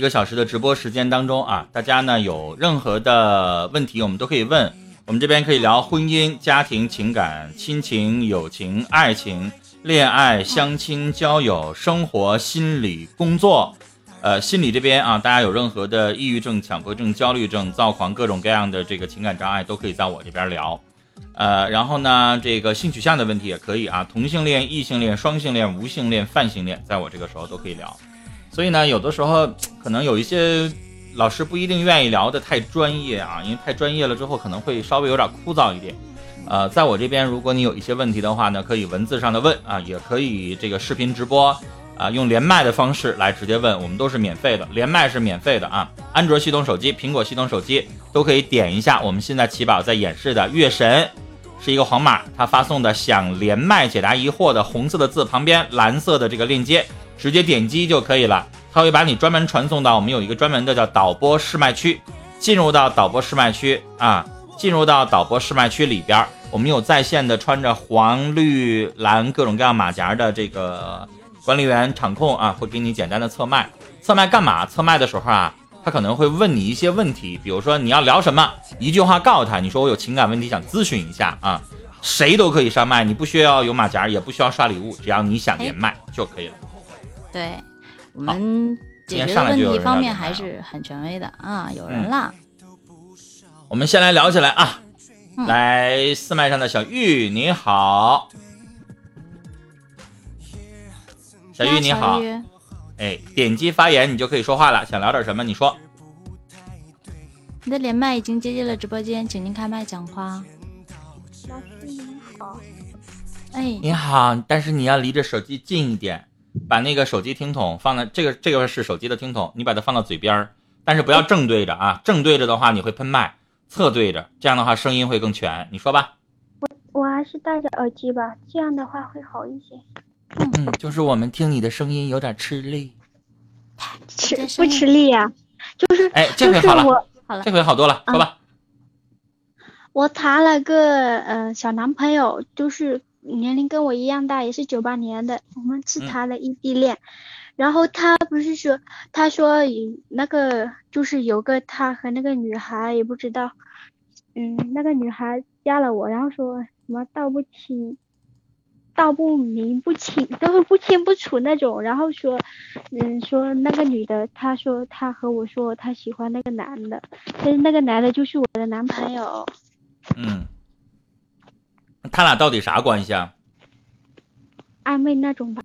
一个小时的直播时间当中啊，大家呢有任何的问题，我们都可以问。我们这边可以聊婚姻、家庭、情感、亲情、友情、爱情、恋爱、相亲、交友、生活、心理、工作。呃，心理这边啊，大家有任何的抑郁症、强迫症、焦虑症、躁狂，各种各样的这个情感障碍，都可以在我这边聊。呃，然后呢，这个性取向的问题也可以啊，同性恋、异性恋、双性恋、无性恋、泛性恋，在我这个时候都可以聊。所以呢，有的时候可能有一些老师不一定愿意聊的太专业啊，因为太专业了之后可能会稍微有点枯燥一点。呃，在我这边，如果你有一些问题的话呢，可以文字上的问啊，也可以这个视频直播啊，用连麦的方式来直接问，我们都是免费的，连麦是免费的啊。安卓系统手机、苹果系统手机都可以点一下我们现在奇宝在演示的月神，是一个黄码，他发送的想连麦解答疑惑的红色的字旁边蓝色的这个链接。直接点击就可以了，它会把你专门传送到我们有一个专门的叫导播试麦区，进入到导播试麦区啊，进入到导播试麦区里边，我们有在线的穿着黄绿蓝各种各样马甲的这个管理员场控啊，会给你简单的测麦。测麦干嘛？测麦的时候啊，他可能会问你一些问题，比如说你要聊什么，一句话告诉他，你说我有情感问题想咨询一下啊，谁都可以上麦，你不需要有马甲，也不需要刷礼物，只要你想连麦就可以了。对我们解决的问题方面还是很权威的啊，有人了。我们先来聊起来啊，来四麦上的小玉你好，小玉你好，哎，点击发言你就可以说话了，想聊点什么你说。你的连麦已经接进了直播间，请您开麦讲话。老师你好，哎，你好，但是你要离着手机近一点。把那个手机听筒放在这个这个是手机的听筒，你把它放到嘴边儿，但是不要正对着啊，正对着的话你会喷麦，侧对着，这样的话声音会更全。你说吧，我我还是戴着耳机吧，这样的话会好一些。嗯，就是我们听你的声音有点吃力，吃不吃力呀？就是哎，这回好了，好了，这回好多了，说吧。我谈了个呃小男朋友，就是。年龄跟我一样大，也是九八年的，我们是谈了异地恋。然后他不是说，他说那个就是有个他和那个女孩也不知道，嗯，那个女孩加了我，然后说什么道不清，道不明不清，都是不清不楚那种。然后说，嗯，说那个女的，她说她和我说她喜欢那个男的，但是那个男的就是我的男朋友。嗯。他俩到底啥关系啊？暧昧那种吧。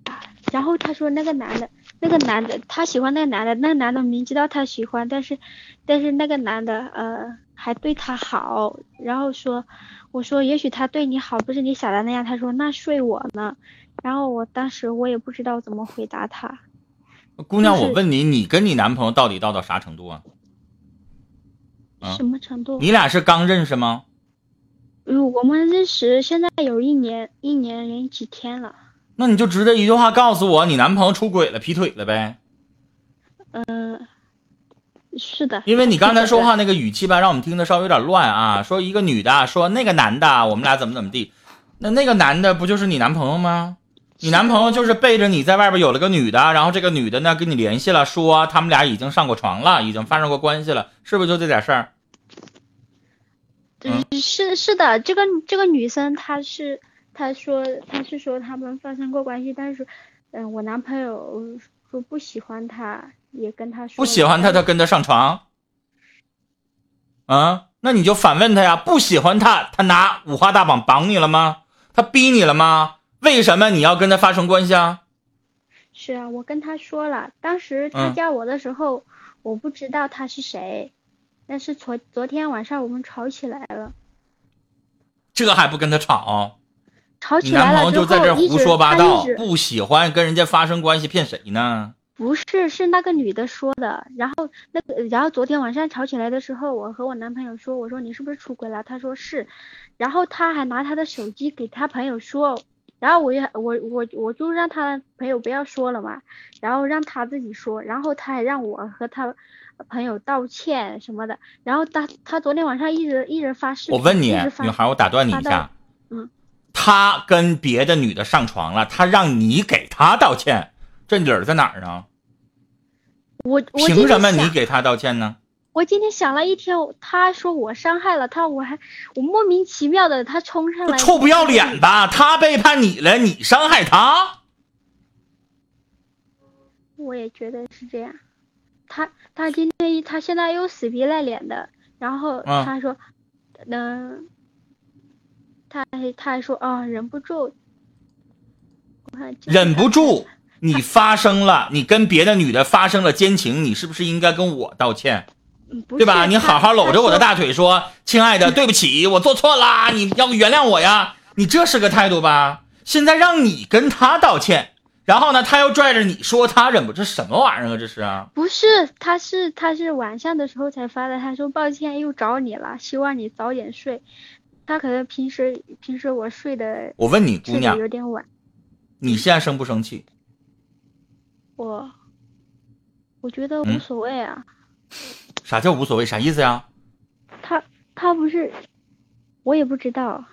然后他说那个男的，那个男的他喜欢那个男的，那个男的明知道他喜欢，但是但是那个男的呃还对他好。然后说我说也许他对你好不是你想的那样。他说那睡我呢。然后我当时我也不知道怎么回答他。姑娘，我问你，你跟你男朋友到底到到啥程度啊？什么程度？你俩是刚认识吗？嗯，我们认识现在有一年，一年零几天了。那你就直接一句话告诉我，你男朋友出轨了，劈腿了呗？嗯，是的。因为你刚才说话那个语气吧，让我们听的稍微有点乱啊。说一个女的说那个男的，我们俩怎么怎么地？那那个男的不就是你男朋友吗？你男朋友就是背着你在外边有了个女的，然后这个女的呢跟你联系了，说他们俩已经上过床了，已经发生过关系了，是不是就这点事儿？嗯，是是的，这个这个女生她是她说她是说他们发生过关系，但是嗯，我男朋友说不喜欢她，也跟她说不喜欢她，他跟她上床，啊，那你就反问他呀，不喜欢他，他拿五花大绑绑你了吗？他逼你了吗？为什么你要跟他发生关系啊？是啊，我跟他说了，当时他叫我的时候，我不知道他是谁。但是昨昨天晚上我们吵起来了，这还不跟他吵？吵起来了男朋友就在这胡说八道，不喜欢跟人家发生关系，骗谁呢？不是，是那个女的说的。然后那个，然后昨天晚上吵起来的时候，我和我男朋友说，我说你是不是出轨了？他说是。然后他还拿他的手机给他朋友说，然后我也我我我就让他朋友不要说了嘛，然后让他自己说，然后他还让我和他。朋友道歉什么的，然后他他昨天晚上一直一直发誓。我问你，女孩，我打断你一下。嗯。他跟别的女的上床了，他让你给他道歉，这理儿在哪儿呢？我凭什么你给他道歉呢？我今天想了一天，他说我伤害了他，我还我莫名其妙的他冲上来，臭不要脸吧？他背叛你了，你伤害他？我也觉得是这样。他他今天他现在又死皮赖脸的，然后他说，嗯，他还他还说啊，忍不住，忍不住，你发生了，你跟别的女的发生了奸情，你是不是应该跟我道歉？对吧？你好好搂着我的大腿说，亲爱的，对不起，我做错啦，你要原谅我呀。你这是个态度吧？现在让你跟他道歉。然后呢，他又拽着你说他忍不住，什么玩意儿啊？这是啊？不是，他是他是晚上的时候才发的。他说抱歉又找你了，希望你早点睡。他可能平时平时我睡的，我问你姑娘有点晚。你现在生不生气？我我觉得无所谓啊。啥叫无所谓？啥意思呀？他他不是，我也不知道。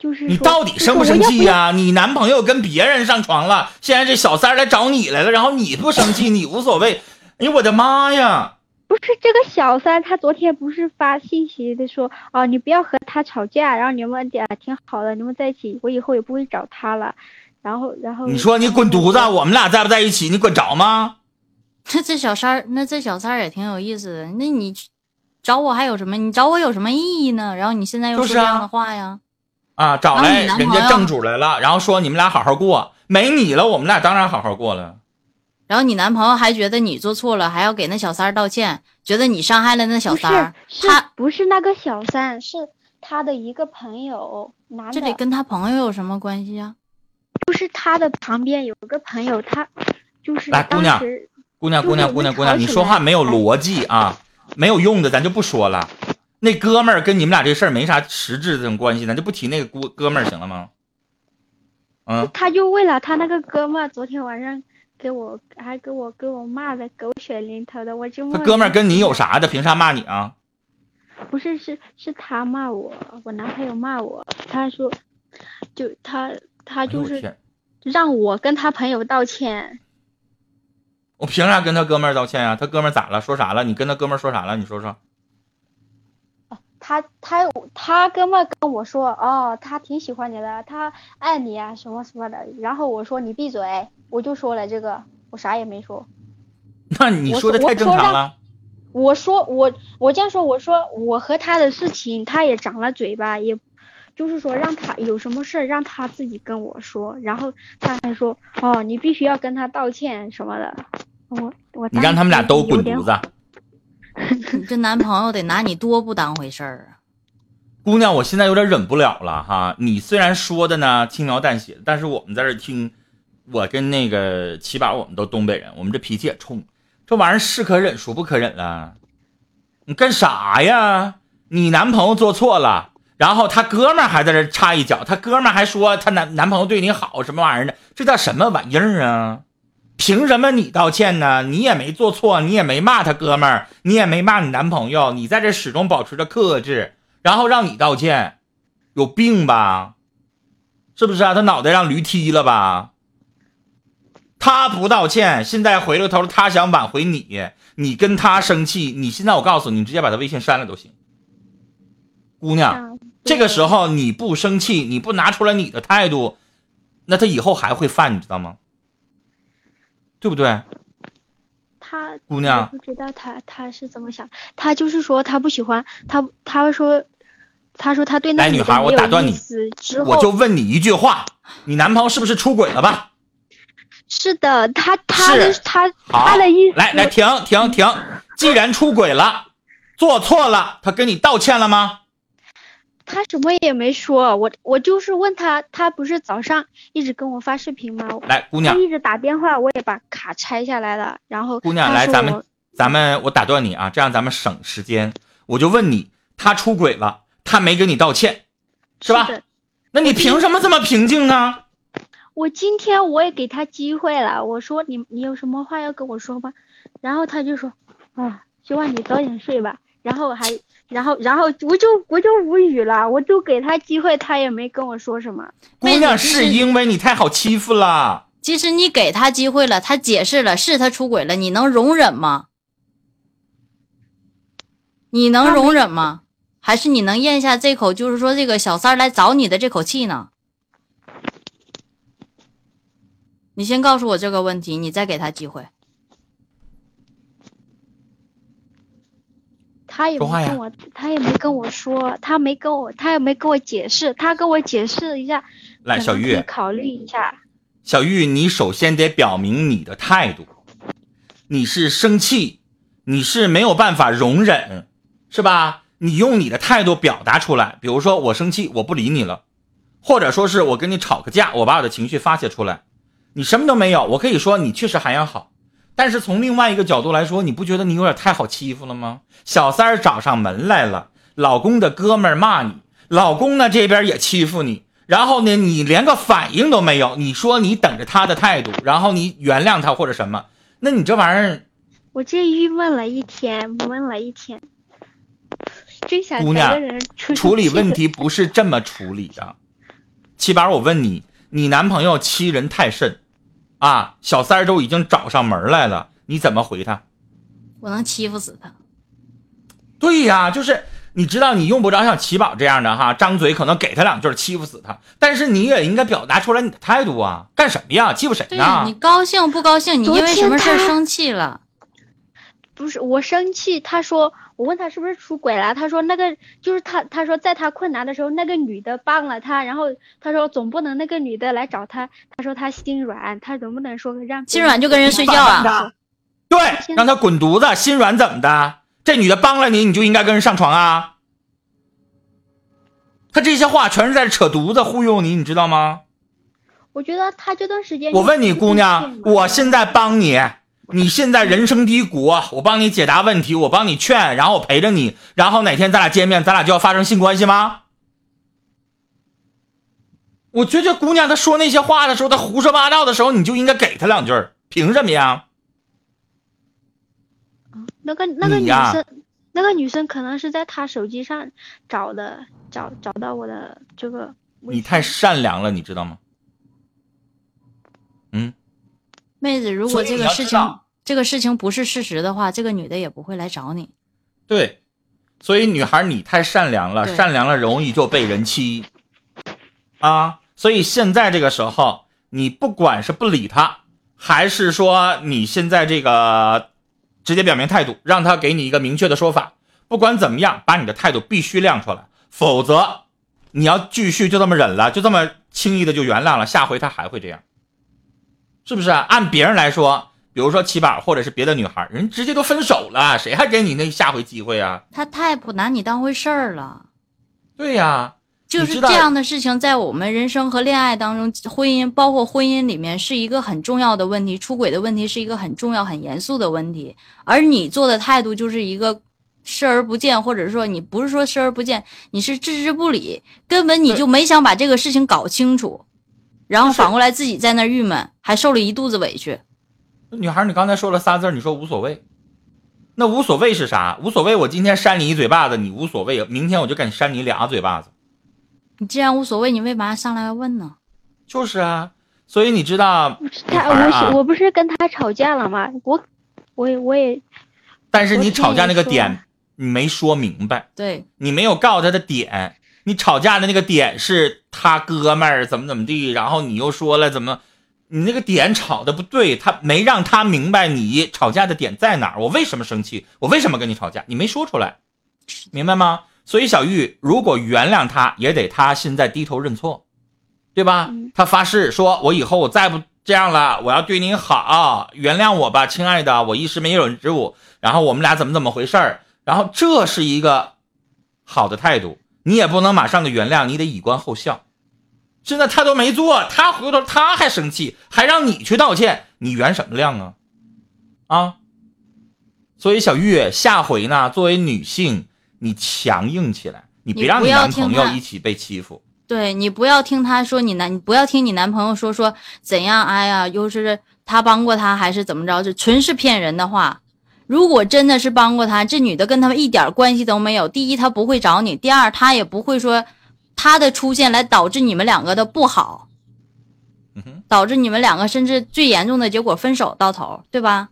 就是你到底生不生气呀？你男朋友跟别人上床了，现在这小三来找你来了，然后你不生气，你无所谓。哎呦我的妈呀！不是这个小三，他昨天不是发信息的说，哦，你不要和他吵架，然后你们俩挺好的，你们在一起，我以后也不会找他了。然后，然后你说你滚犊子，我们俩在不在一起？你管着吗？那这小三儿，那这小三儿也挺有意思的。那你找我还有什么？你找我有什么意义呢？然后你现在又说这样的话呀？啊，找来人家正主来了，然后说你们俩好好过，没你了，我们俩当然好好过了。然后你男朋友还觉得你做错了，还要给那小三儿道歉，觉得你伤害了那小三儿。他不是那个小三，是他的一个朋友，男的。这得跟他朋友有什么关系啊？就是他的旁边有个朋友，他就是来姑娘，姑娘，姑娘，姑娘，姑娘，你说话没有逻辑啊，没有用的，咱就不说了。那哥们儿跟你们俩这事儿没啥实质这种关系，咱就不提那个哥哥们儿行了吗？嗯，他就为了他那个哥们儿，昨天晚上给我还给我给我骂的狗血淋头的，我就他哥们儿跟你有啥的？凭啥骂你啊？不是，是是他骂我，我男朋友骂我，他说，就他他就是让我跟他朋友道歉。我凭啥跟他哥们儿道歉呀？他哥们儿咋了？说啥了？你跟他哥们儿说啥了？你说说。他他他哥们跟我说，哦，他挺喜欢你的，他爱你啊，什么什么的。然后我说你闭嘴，我就说了这个，我啥也没说。那你说的太正常了。我说我我这样说，我说我和他的事情，他也长了嘴巴，也就是说让他有什么事让他自己跟我说。然后他还说，哦，你必须要跟他道歉什么的。我我你让他们俩都滚犊子。你这男朋友得拿你多不当回事儿啊！姑娘，我现在有点忍不了了哈。你虽然说的呢轻描淡写，但是我们在这听，我跟那个起码，我们都东北人，我们这脾气也冲，这玩意儿是可忍孰不可忍了。你干啥呀？你男朋友做错了，然后他哥们儿还在这插一脚，他哥们儿还说他男男朋友对你好，什么玩意儿的？这叫什么玩意儿啊？凭什么你道歉呢？你也没做错，你也没骂他哥们儿，你也没骂你男朋友，你在这始终保持着克制，然后让你道歉，有病吧？是不是啊？他脑袋让驴踢了吧？他不道歉，现在回了头，他想挽回你，你跟他生气，你现在我告诉你，你直接把他微信删了都行。姑娘，这个时候你不生气，你不拿出来你的态度，那他以后还会犯，你知道吗？对不对？他姑娘不知道他他是怎么想，他就是说他不喜欢他，他说他说他对那女孩我打断你，我就问你一句话，你男朋友是不是出轨了吧？是的，他他他他的意思来来停停停，既然出轨了，做错了，他跟你道歉了吗？他什么也没说，我我就是问他，他不是早上一直跟我发视频吗？来，姑娘，一直打电话，我也把卡拆下来了。然后，姑娘，来，咱们咱们我打断你啊，这样咱们省时间。我就问你，他出轨了，他没跟你道歉，是吧？那你凭什么这么平静呢？我今天我也给他机会了，我说你你有什么话要跟我说吗？然后他就说，啊，希望你早点睡吧。然后还。然后，然后我就我就无语了，我就给他机会，他也没跟我说什么。姑娘，是因为你太好欺负了。其实你给他机会了，他解释了，是他出轨了，你能容忍吗？你能容忍吗？还是你能咽下这口，就是说这个小三儿来找你的这口气呢？你先告诉我这个问题，你再给他机会。他也没跟我，他也没跟我说，他没跟我，他也没跟我解释，他跟我解释一下，来，小玉考虑一下。小玉，你首先得表明你的态度，你是生气，你是没有办法容忍，是吧？你用你的态度表达出来，比如说我生气，我不理你了，或者说是我跟你吵个架，我把我的情绪发泄出来，你什么都没有，我可以说你确实涵养好。但是从另外一个角度来说，你不觉得你有点太好欺负了吗？小三儿找上门来了，老公的哥们儿骂你，老公呢这边也欺负你，然后呢你连个反应都没有，你说你等着他的态度，然后你原谅他或者什么？那你这玩意儿，我这郁闷了一天，闷了一天，真想姑娘处理问题不是这么处理的。七宝，我问你，你男朋友欺人太甚？啊，小三儿都已经找上门来了，你怎么回他？我能欺负死他。对呀，就是你知道，你用不着像齐宝这样的哈，张嘴可能给他两句欺负死他，但是你也应该表达出来你的态度啊！干什么呀？欺负谁呢？你高兴不高兴？你因为什么事生气了？不是我生气，他说。我问他是不是出轨了，他说那个就是他，他说在他困难的时候，那个女的帮了他，然后他说总不能那个女的来找他，他说他心软，他能不能说让心软就跟人睡觉啊？对，让他滚犊子，心软怎么的？这女的帮了你，你就应该跟人上床啊？他这些话全是在扯犊子忽悠你，你知道吗？我觉得他这段时间，我问你姑娘，我现在帮你。你现在人生低谷，我帮你解答问题，我帮你劝，然后我陪着你，然后哪天咱俩见面，咱俩就要发生性关系吗？我觉得姑娘她说那些话的时候，她胡说八道的时候，你就应该给她两句凭什么呀？那个那个女生，那个女生可能是在她手机上找的，找找到我的这个。你太善良了，你知道吗？嗯。妹子，如果这个事情这个事情不是事实的话，这个女的也不会来找你。对，所以女孩你太善良了，善良了容易就被人欺啊。所以现在这个时候，你不管是不理他，还是说你现在这个直接表明态度，让他给你一个明确的说法，不管怎么样，把你的态度必须亮出来，否则你要继续就这么忍了，就这么轻易的就原谅了，下回他还会这样。是不是按别人来说，比如说七宝或者是别的女孩，人直接都分手了，谁还给你那下回机会啊？他太不拿你当回事儿了。对呀，就是这样的事情，在我们人生和恋爱当中，婚姻包括婚姻里面是一个很重要的问题，出轨的问题是一个很重要、很严肃的问题。而你做的态度就是一个视而不见，或者说你不是说视而不见，你是置之不理，根本你就没想把这个事情搞清楚。然后反过来自己在那郁闷，还受了一肚子委屈。女孩，你刚才说了仨字，你说无所谓，那无所谓是啥？无所谓，我今天扇你一嘴巴子，你无所谓；明天我就敢扇你俩嘴巴子。你既然无所谓，你为嘛上来要问呢？就是啊，所以你知道，他我是我不是跟他吵架了吗？我我也我也，但是你吵架那个点你没说明白，对你没有告诉他的点。你吵架的那个点是他哥们儿怎么怎么地，然后你又说了怎么，你那个点吵的不对，他没让他明白你吵架的点在哪儿，我为什么生气，我为什么跟你吵架，你没说出来，明白吗？所以小玉如果原谅他，也得他现在低头认错，对吧？他发誓说，我以后我再不这样了，我要对你好，原谅我吧，亲爱的，我一时没有之物，然后我们俩怎么怎么回事儿，然后这是一个好的态度。你也不能马上的原谅，你得以观后效。现在他都没做，他回头他还生气，还让你去道歉，你原什么谅啊？啊！所以小玉，下回呢，作为女性，你强硬起来，你别让你男朋友一起被欺负。对你不要听他说你男，你不要听你男朋友说说怎样？哎呀，又是他帮过他，还是怎么着？这纯是骗人的话。如果真的是帮过他，这女的跟他们一点关系都没有。第一，他不会找你；第二，他也不会说他的出现来导致你们两个的不好。导致你们两个甚至最严重的结果分手到头，对吧？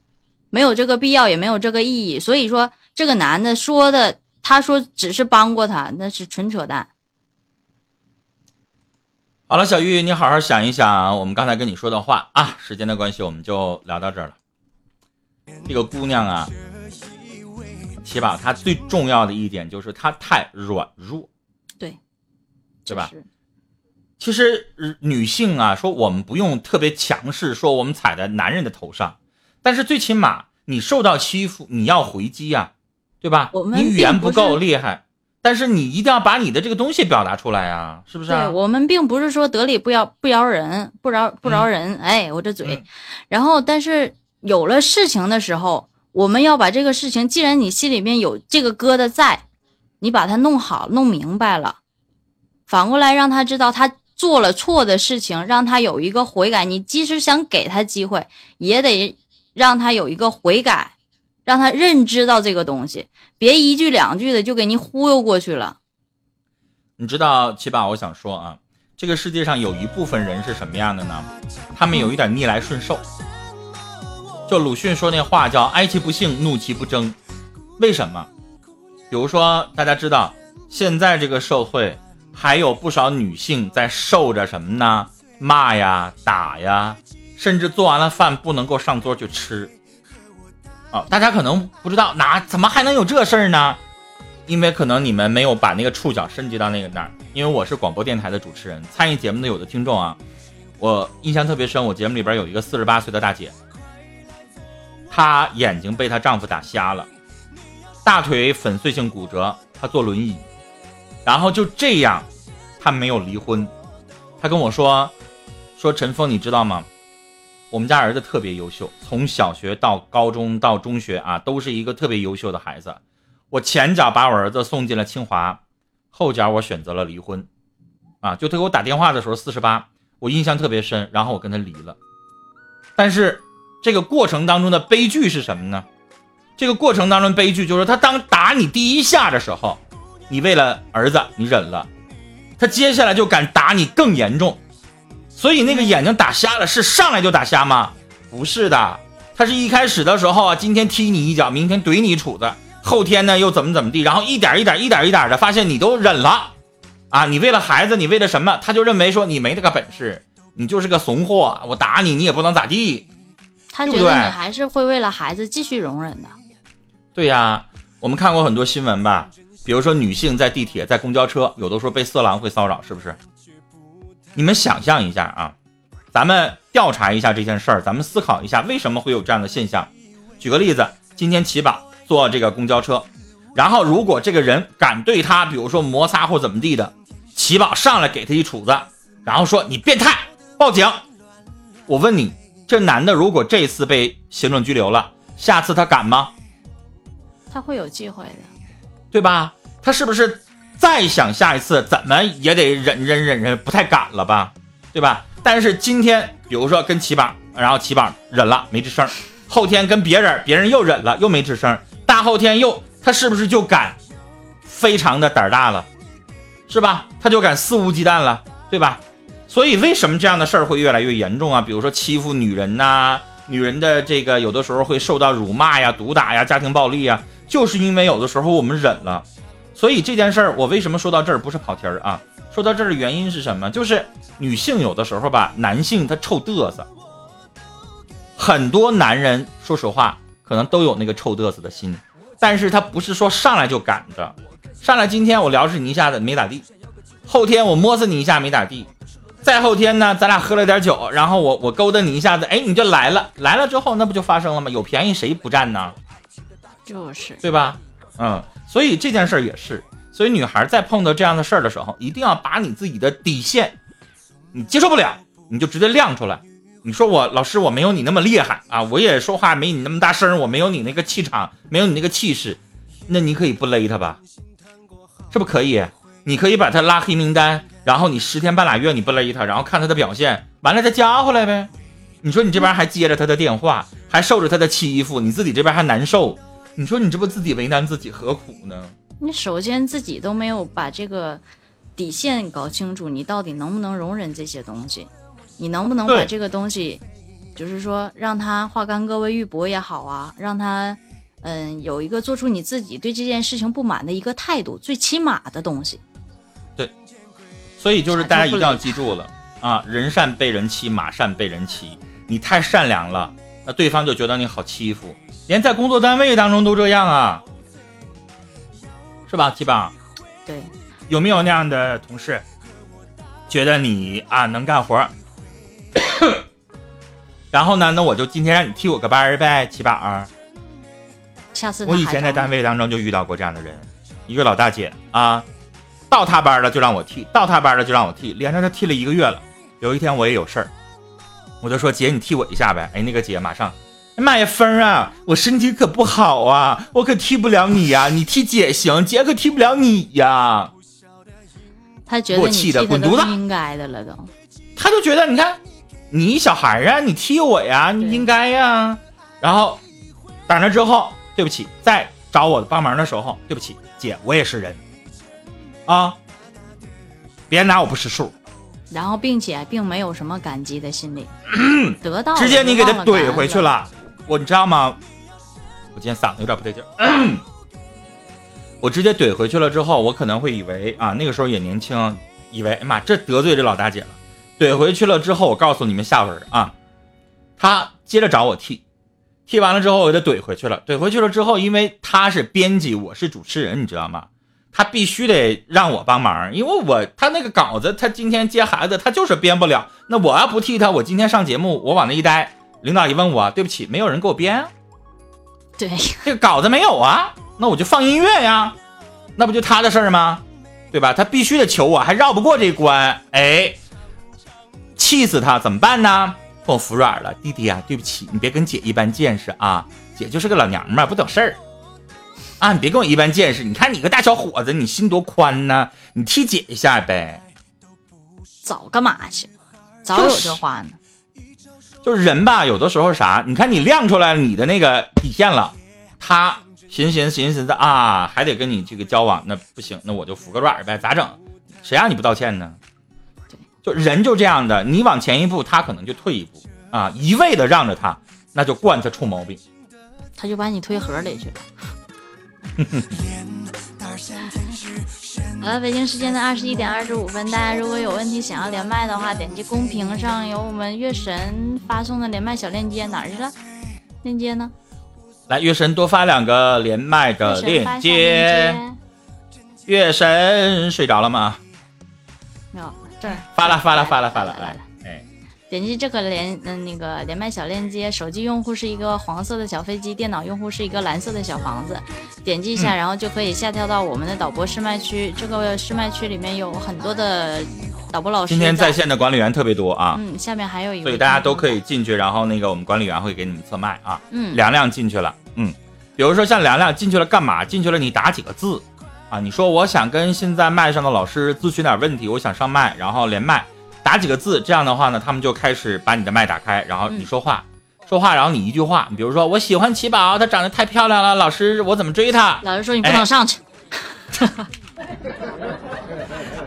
没有这个必要，也没有这个意义。所以说，这个男的说的，他说只是帮过他，那是纯扯淡。好了，小玉，你好好想一想我们刚才跟你说的话啊。时间的关系，我们就聊到这儿了。这个姑娘啊，起码她最重要的一点就是她太软弱，对，对吧？其实呃女性啊，说我们不用特别强势，说我们踩在男人的头上，但是最起码你受到欺负，你要回击呀、对吧我？们你语言不不够厉害，但是你一定要把你的这个东西表达出来啊、是不是、对啊？我们并不是说得理不饶不饶人，不饶不饶人。哎，我这嘴，嗯然后但是有了事情的时候，我们要把这个事情，既然你心里面有这个疙瘩在，你把它弄好弄明白了，反过来让他知道他做了错的事情，让他有一个悔改。你即使想给他机会，也得让他有一个悔改，让他认知到这个东西，别一句两句的就给你忽悠过去了。你知道，七爸，我想说啊，这个世界上有一部分人是什么样的呢？他们有一点逆来顺受。就鲁迅说那话叫“哀其不幸，怒其不争”，为什么？比如说，大家知道，现在这个社会还有不少女性在受着什么呢？骂呀、打呀，甚至做完了饭不能够上桌去吃。哦，大家可能不知道，哪怎么还能有这事儿呢？因为可能你们没有把那个触角伸及到那个那儿。因为我是广播电台的主持人，参与节目的有的听众啊，我印象特别深。我节目里边有一个四十八岁的大姐，她眼睛被她丈夫打瞎了，大腿粉碎性骨折，她坐轮椅，然后就这样，她没有离婚。她跟我说，说陈峰，你知道吗？我们家儿子特别优秀，从小学到高中到中学啊，都是一个特别优秀的孩子。我前脚把我儿子送进了清华，后脚我选择了离婚，啊，就他给我打电话的时候四十八，我印象特别深，然后我跟他离了。但是这个过程当中的悲剧是什么呢？这个过程当中悲剧就是他当打你第一下的时候，你为了儿子你忍了，他接下来就敢打你更严重，所以那个眼睛打瞎了是上来就打瞎吗？不是的，他是一开始的时候啊，今天踢你一脚，明天怼你一杵子。后天呢又怎么怎么地，然后一点一点一点一点的发现你都忍了，啊，你为了孩子，你为了什么？他就认为说你没这个本事，你就是个怂货，我打你你也不能咋地。他觉得你还是会为了孩子继续容忍的。对呀，我们看过很多新闻吧，比如说女性在地铁、在公交车，有的时候被色狼会骚扰，是不是？你们想象一下啊，咱们调查一下这件事儿，咱们思考一下为什么会有这样的现象。举个例子，今天起宝坐这个公交车，然后如果这个人敢对他，比如说摩擦或怎么地的，起宝上来给他一杵子，然后说你变态，报警。我问你，这男的如果这次被行政拘留了，下次他敢吗？他会有机会的。对吧？他是不是再想下一次，怎么也得忍忍忍忍，不太敢了吧？对吧？但是今天，比如说跟齐宝，然后齐宝忍了没吱声，后天跟别人，别人又忍了又没吱声，大后天又他是不是就敢非常的胆儿大了，是吧？他就敢肆无忌惮了，对吧？所以为什么这样的事儿会越来越严重啊？比如说欺负女人呐、女人的这个有的时候会受到辱骂呀、毒打呀、家庭暴力呀，就是因为有的时候我们忍了。所以这件事儿，我为什么说到这儿不是跑题儿啊？说到这儿的原因是什么？就是女性有的时候吧，男性他臭嘚瑟。很多男人说实话，可能都有那个臭嘚瑟的心，但是他不是说上来就赶着，上来今天我撩死你一下子没咋地，后天我摸死你一下没咋地，再后天呢，咱俩喝了点酒，然后我我勾搭你一下子，哎，你就来了，来了之后那不就发生了吗？有便宜谁不占呢？就是对吧？嗯，所以这件事儿也是，所以女孩在碰到这样的事儿的时候，一定要把你自己的底线，你接受不了，你就直接亮出来。你说我老师我没有你那么厉害啊，我也说话没你那么大声，我没有你那个气场，没有你那个气势，那你可以不勒他吧？是不可以？你可以把他拉黑名单，然后你十天半拉月你不勒他，然后看他的表现，完了再加回来呗。你说你这边还接着他的电话，还受着他的欺负，你自己这边还难受，你说你这不自己为难自己，何苦呢？你首先自己都没有把这个底线搞清楚，你到底能不能容忍这些东西？你能不能把这个东西，就是说让他化干戈为玉帛也好啊，让他嗯有一个做出你自己对这件事情不满的一个态度，最起码的东西。所以就是大家一定要记住了啊，人善被人欺，马善被人骑。你太善良了，那对方就觉得你好欺负，连在工作单位当中都这样啊，是吧，七宝？对，有没有那样的同事，觉得你啊能干活，然后呢，那我就今天让你替我个班儿呗，七宝儿。下次我以前在单位当中就遇到过这样的人，一个老大姐啊，到他班了就让我替，到他班了就让我替，连着他替了一个月了。有一天我也有事儿，我就说姐你替我一下呗。哎，那个姐马上，哎妈呀峰儿啊，我身体可不好啊，我可替不了你呀、你替姐行，姐可替不了你呀。他觉得我气替他都得滚犊子应该的了都。他就觉得你看，你小孩儿啊，你替我呀，你应该呀。然后打那之后，对不起，再找我帮忙的时候，对不起，姐，我也是人啊，别拿我不识数，然后并且并没有什么感激的心理，得到直接你给他怼回去了。了。我你知道吗？我今天嗓子有点不对劲儿。我直接怼回去了之后，我可能会以为啊，那个时候也年轻，以为哎妈这得罪这老大姐了。怼回去了之后，我告诉你们下文啊，他接着找我替，替完了之后我给他怼回去了。怼回去了之后，因为他是编辑，我是主持人，你知道吗？他必须得让我帮忙，因为我他那个稿子，他今天接孩子，他就是编不了。那我要不替他，我今天上节目，我往那一待，领导一问我，对不起，没有人给我编啊，对，这个稿子没有啊，那我就放音乐呀，那不就他的事儿吗？对吧？他必须得求我，还绕不过这关，哎，气死他，怎么办呢？跟我服软了，弟弟啊，对不起，你别跟姐一般见识啊，姐就是个老娘们儿，不懂事儿。啊，你别跟我一般见识，你看你个大小伙子，你心多宽呢，你替姐一下呗。早干嘛去？早有这话呢。就是人吧，有的时候啥，你看你亮出来你的那个底线了，他寻寻寻寻思啊，还得跟你这个交往，那不行，那我就服个软呗，咋整？谁让你不道歉呢？就人就这样的，你往前一步，他可能就退一步啊，一味的让着他，那就惯他臭毛病。他就把你推河里去了。好了，北京时间的二十一点二十五分，大家如果有问题想要连麦的话，点击公屏上有我们月神发送的连麦小链接，哪儿去了？链接呢？来，月神多发两个连麦的链接。月神睡着了吗？没有，这儿发了，发了，发了，发了，来点击这个连嗯那个连麦小链接，手机用户是一个黄色的小飞机，电脑用户是一个蓝色的小房子，点击一下，嗯然后就可以下跳到我们的导播试麦区。这个试麦区里面有很多的导播老师。今天在。线的管理员特别多啊，嗯，下面还有一个。所以大家都可以。进去，然后那个我们管理员会给你们测麦啊。嗯，凉凉进去了，嗯，比如说像凉凉进去了干嘛？进去了你打几个字啊？你说我想跟现在麦上的老师咨询点问题，我想上麦，然后连麦，打几个字，这样的话呢，他们就开始把你的麦打开，然后你说话，说话，然后你一句话，你比如说我喜欢奇宝，她长得太漂亮了，老师我怎么追她？老师说你不能上去。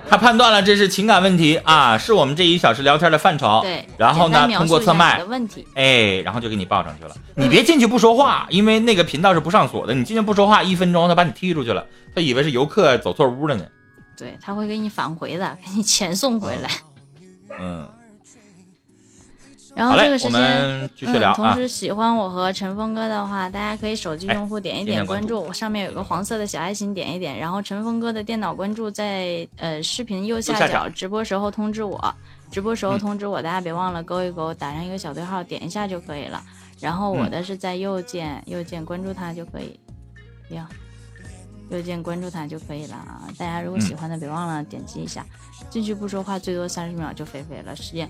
他判断了这是情感问题啊，是我们这一小时聊天的范畴。对。然后呢，通过测麦的，问题。哎，然后就给你报上去了。你别进去不说话，因为那个频道是不上锁的。你进去不说话，一分钟他把你踢出去了，他以为是游客走错屋了呢。对，他会给你返回的，给你遣送回来。嗯，然好嘞我后这个时间，嗯。同啊。时喜欢我和陈峰哥的话，大家可以手机用户点一点点关注，上面有个黄色的小爱心，点一点。然后陈峰哥的电脑关注在呃视频右下角角，直播时候通知我，直播时候嗯通知我，大家别忘了勾一勾，打上一个小对号，点一下就可以了。然后我嗯的是在右键，右键关注他就可以，呀，右键关注他就可以了啊。大家如果嗯喜欢的，别忘了点击一下。进去不说话，最多三十秒就飞飞了，时间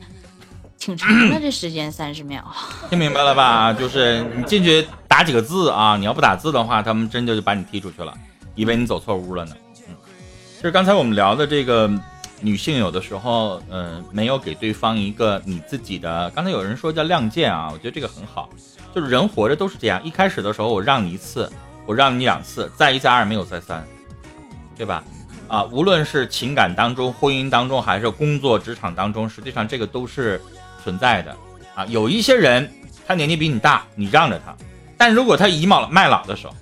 挺长的，这时间三十秒。听明白了吧？就是你进去打几个字啊，你要不打字的话，他们真就就把你踢出去了，以为你走错屋了呢。嗯，就是刚才我们聊的这个女性，有的时候，嗯、没有给对方一个你自己的。刚才有人说叫亮剑啊，我觉得这个很好。就是人活着都是这样，一开始的时候我让你一次，我让你两次，再一再二没有再三，对吧？啊，无论是情感当中、婚姻当中，还是工作职场当中，实际上这个都是存在的啊。有一些人他年纪比你大，你让着他，但如果他倚老卖老的时候，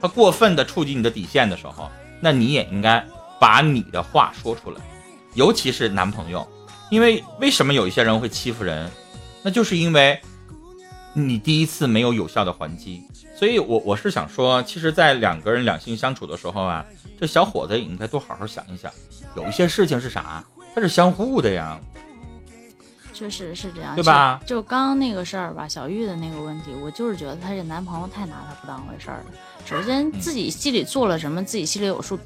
他过分的触及你的底线的时候，那你也应该把你的话说出来，尤其是男朋友，因为为什么有一些人会欺负人，那就是因为你第一次没有有效的还击。所以，我我是想说，其实，在两个人两性相处的时候啊，这小伙子也应该多好好想一想，有一些事情是啥，它是相互的呀。确实是这样，对吧？就刚刚那个事儿吧，小玉的那个问题，我就是觉得她这男朋友太拿她不当回事儿了。首先，自己心里做了什么，自己心里有数。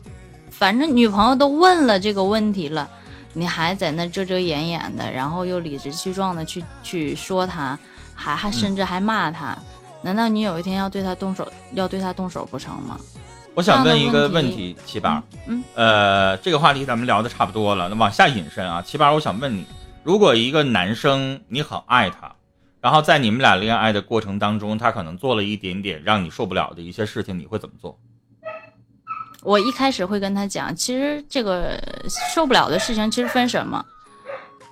反正女朋友都问了这个问题了，你还在那遮遮掩掩的，然后又理直气壮的去去说他，还还甚至还骂他。难道你有一天要对他动手，要对他动手不成吗？我想问一个问题，七宝，嗯，呃，这个话题咱们聊的差不多了，那往下引申啊，七宝，我想问你，如果一个男生你很爱他，然后在你们俩恋爱的过程当中，他可能做了一点点让你受不了的一些事情，你会怎么做？我一开始会跟他讲，其实这个受不了的事情，其实分什么？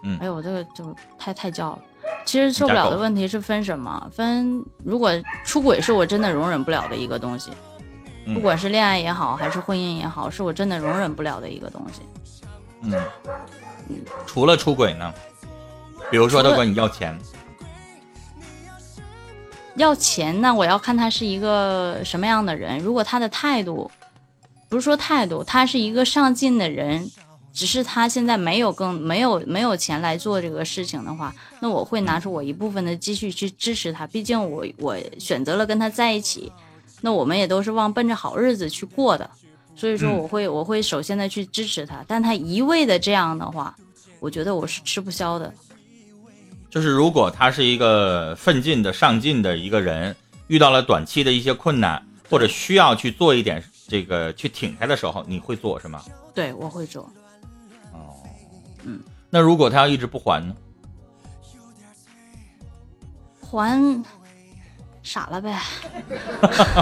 嗯，哎呦，我这个就太太叫了。其实受不了的问题是分什么？分如果出轨是我真的容忍不了的一个东西，不管是恋爱也好，还是婚姻也好，是我真的容忍不了的一个东西。嗯，除了出轨呢？比如说他管你要钱，要钱那我要看他是一个什么样的人。如果他的态度，不是说态度，他是一个上进的人。只是他现在没有更没有没有钱来做这个事情的话，那我会拿出我一部分的积蓄去支持他。毕竟我我选择了跟他在一起，那我们也都是往奔着好日子去过的，所以说我会我会首先的去支持他。但他一味的这样的话，我觉得我是吃不消的。就是如果他是一个奋进的上进的一个人，遇到了短期的一些困难或者需要去做一点这个去挺开的时候，你会做是吗？对，我会做。嗯，那如果他要一直不还呢？还傻了呗。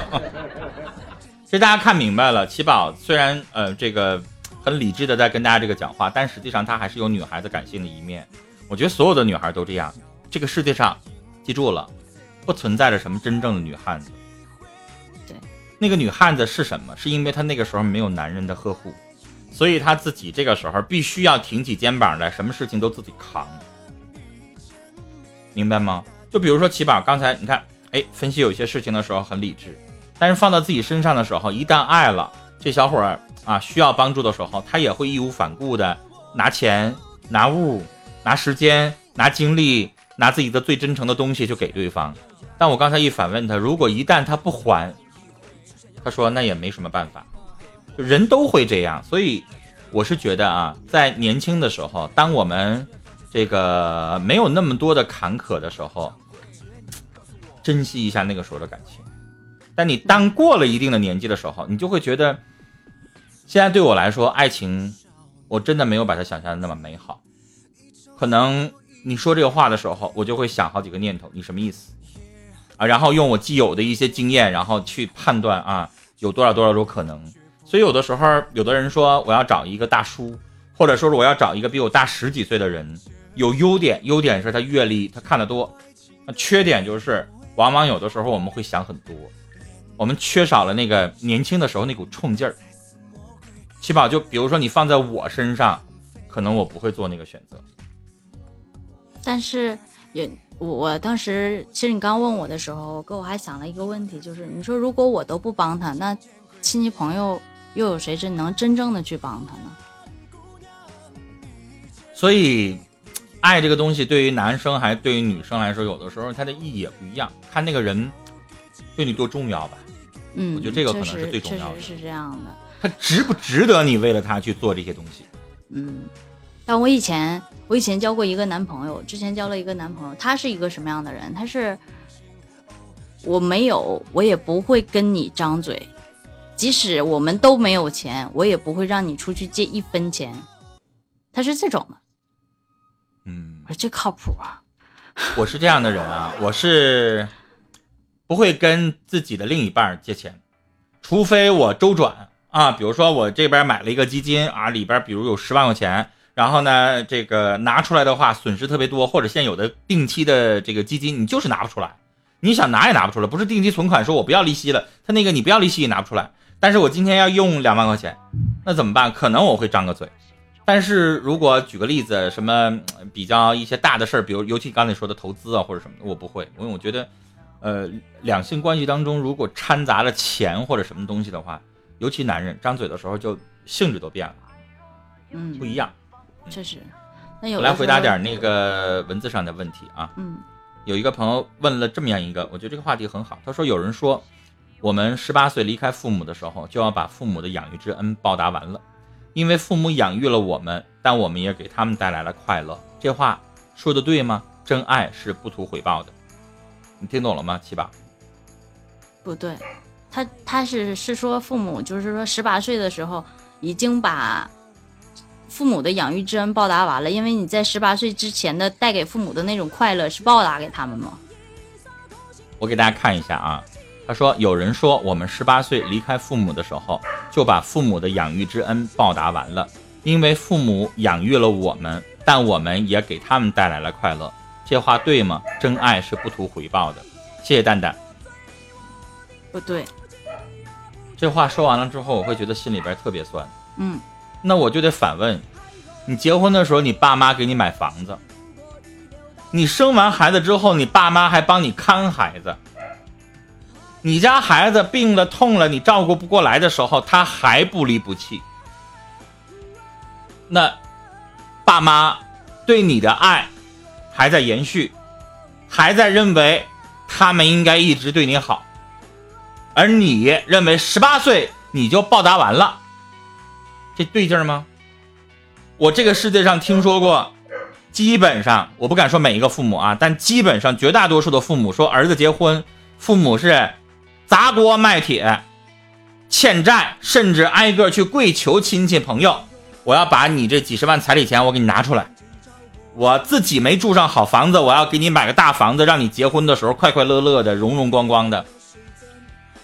其实大家看明白了，七宝虽然呃这个很理智的在跟大家这个讲话，但实际上他还是有女孩子感性的一面。我觉得所有的女孩都这样。这个世界上，记住了，不存在着什么真正的女汉子。对，那个女汉子是什么？是因为她那个时候没有男人的呵护。所以他自己这个时候必须要挺起肩膀来，什么事情都自己扛，明白吗？就比如说起宝，刚才你看，哎，分析有些事情的时候很理智，但是放到自己身上的时候，一旦爱了这小伙儿啊，需要帮助的时候，他也会义无反顾的拿钱、拿物、拿时间、拿精力、拿自己的最真诚的东西去给对方。但我刚才一反问他，如果一旦他不还，他说那也没什么办法。人都会这样，所以我是觉得啊，在年轻的时候，当我们这个没有那么多的坎坷的时候，珍惜一下那个时候的感情。但你当过了一定的年纪的时候，你就会觉得，现在对我来说，爱情我真的没有把它想象的那么美好。可能你说这个话的时候，我就会想好几个念头，你什么意思啊？然后用我既有的一些经验，然后去判断啊，有多少多少种可能。所以有的时候，有的人说我要找一个大叔，或者说是我要找一个比我大十几岁的人，有优点，优点是他阅历，他看得多；那缺点就是，往往有的时候我们会想很多，我们缺少了那个年轻的时候那股冲劲儿。七宝，就比如说你放在我身上，可能我不会做那个选择。但是也，我我当时其实你刚问我的时候，哥我还想了一个问题，就是你说如果我都不帮他，那亲戚朋友。又有谁真能真正的去帮他呢？所以，爱这个东西对于男生还是对于女生来说，有的时候它的意义也不一样，看那个人对你多重要吧。嗯，我觉得这个可能是最重要的。确实是这样的。他值不值得你为了他去做这些东西？嗯，但我以前我以前交过一个男朋友，之前交了一个男朋友，他是一个什么样的人？他是我没有，我也不会跟你张嘴。即使我们都没有钱，我也不会让你出去借一分钱。他是这种的，嗯，这靠谱啊。我是这样的人啊，我是不会跟自己的另一半借钱，除非我周转啊。比如说我这边买了一个基金啊，里边比如有十万块钱，然后呢，这个拿出来的话损失特别多，或者现有的定期的这个基金你就是拿不出来，你想拿也拿不出来。不是定期存款说我不要利息了，他那个你不要利息也拿不出来。但是我今天要用两万块钱，那怎么办？可能我会张个嘴。但是如果举个例子，什么比较一些大的事儿，比如尤其刚才说的投资啊或者什么的，我不会，因为我觉得，呃，两性关系当中如果掺杂了钱或者什么东西的话，尤其男人张嘴的时候就性质都变了，嗯，不一样。确实。那有我来回答点那个文字上的问题啊。嗯，有一个朋友问了这么样一个，我觉得这个话题很好。他说有人说，我们十八岁离开父母的时候，就要把父母的养育之恩报答完了。因为父母养育了我们，但我们也给他们带来了快乐。这话说的对吗？真爱是不图回报的，你听懂了吗？七宝？不对，他他是是说父母就是说十八岁的时候已经把父母的养育之恩报答完了，因为你在十八岁之前的带给父母的那种快乐是报答给他们吗？我给大家看一下啊。他说：“有人说，我们十八岁离开父母的时候，就把父母的养育之恩报答完了，因为父母养育了我们，但我们也给他们带来了快乐。这话对吗？真爱是不图回报的。”谢谢蛋蛋。不对，这话说完了之后，我会觉得心里边特别酸。嗯，那我就得反问：你结婚的时候，你爸妈给你买房子；你生完孩子之后，你爸妈还帮你看孩子。你家孩子病了、痛了，你照顾不过来的时候，他还不离不弃。那爸妈对你的爱还在延续，还在认为他们应该一直对你好，而你认为十八岁你就报答完了，这对劲吗？我这个世界上听说过，基本上我不敢说每一个父母啊，但基本上绝大多数的父母说儿子结婚，父母是。砸锅卖铁，欠债，甚至挨个去跪求亲戚朋友，我要把你这几十万彩礼钱我给你拿出来，我自己没住上好房子，我要给你买个大房子，让你结婚的时候快快乐乐的，荣荣光光的。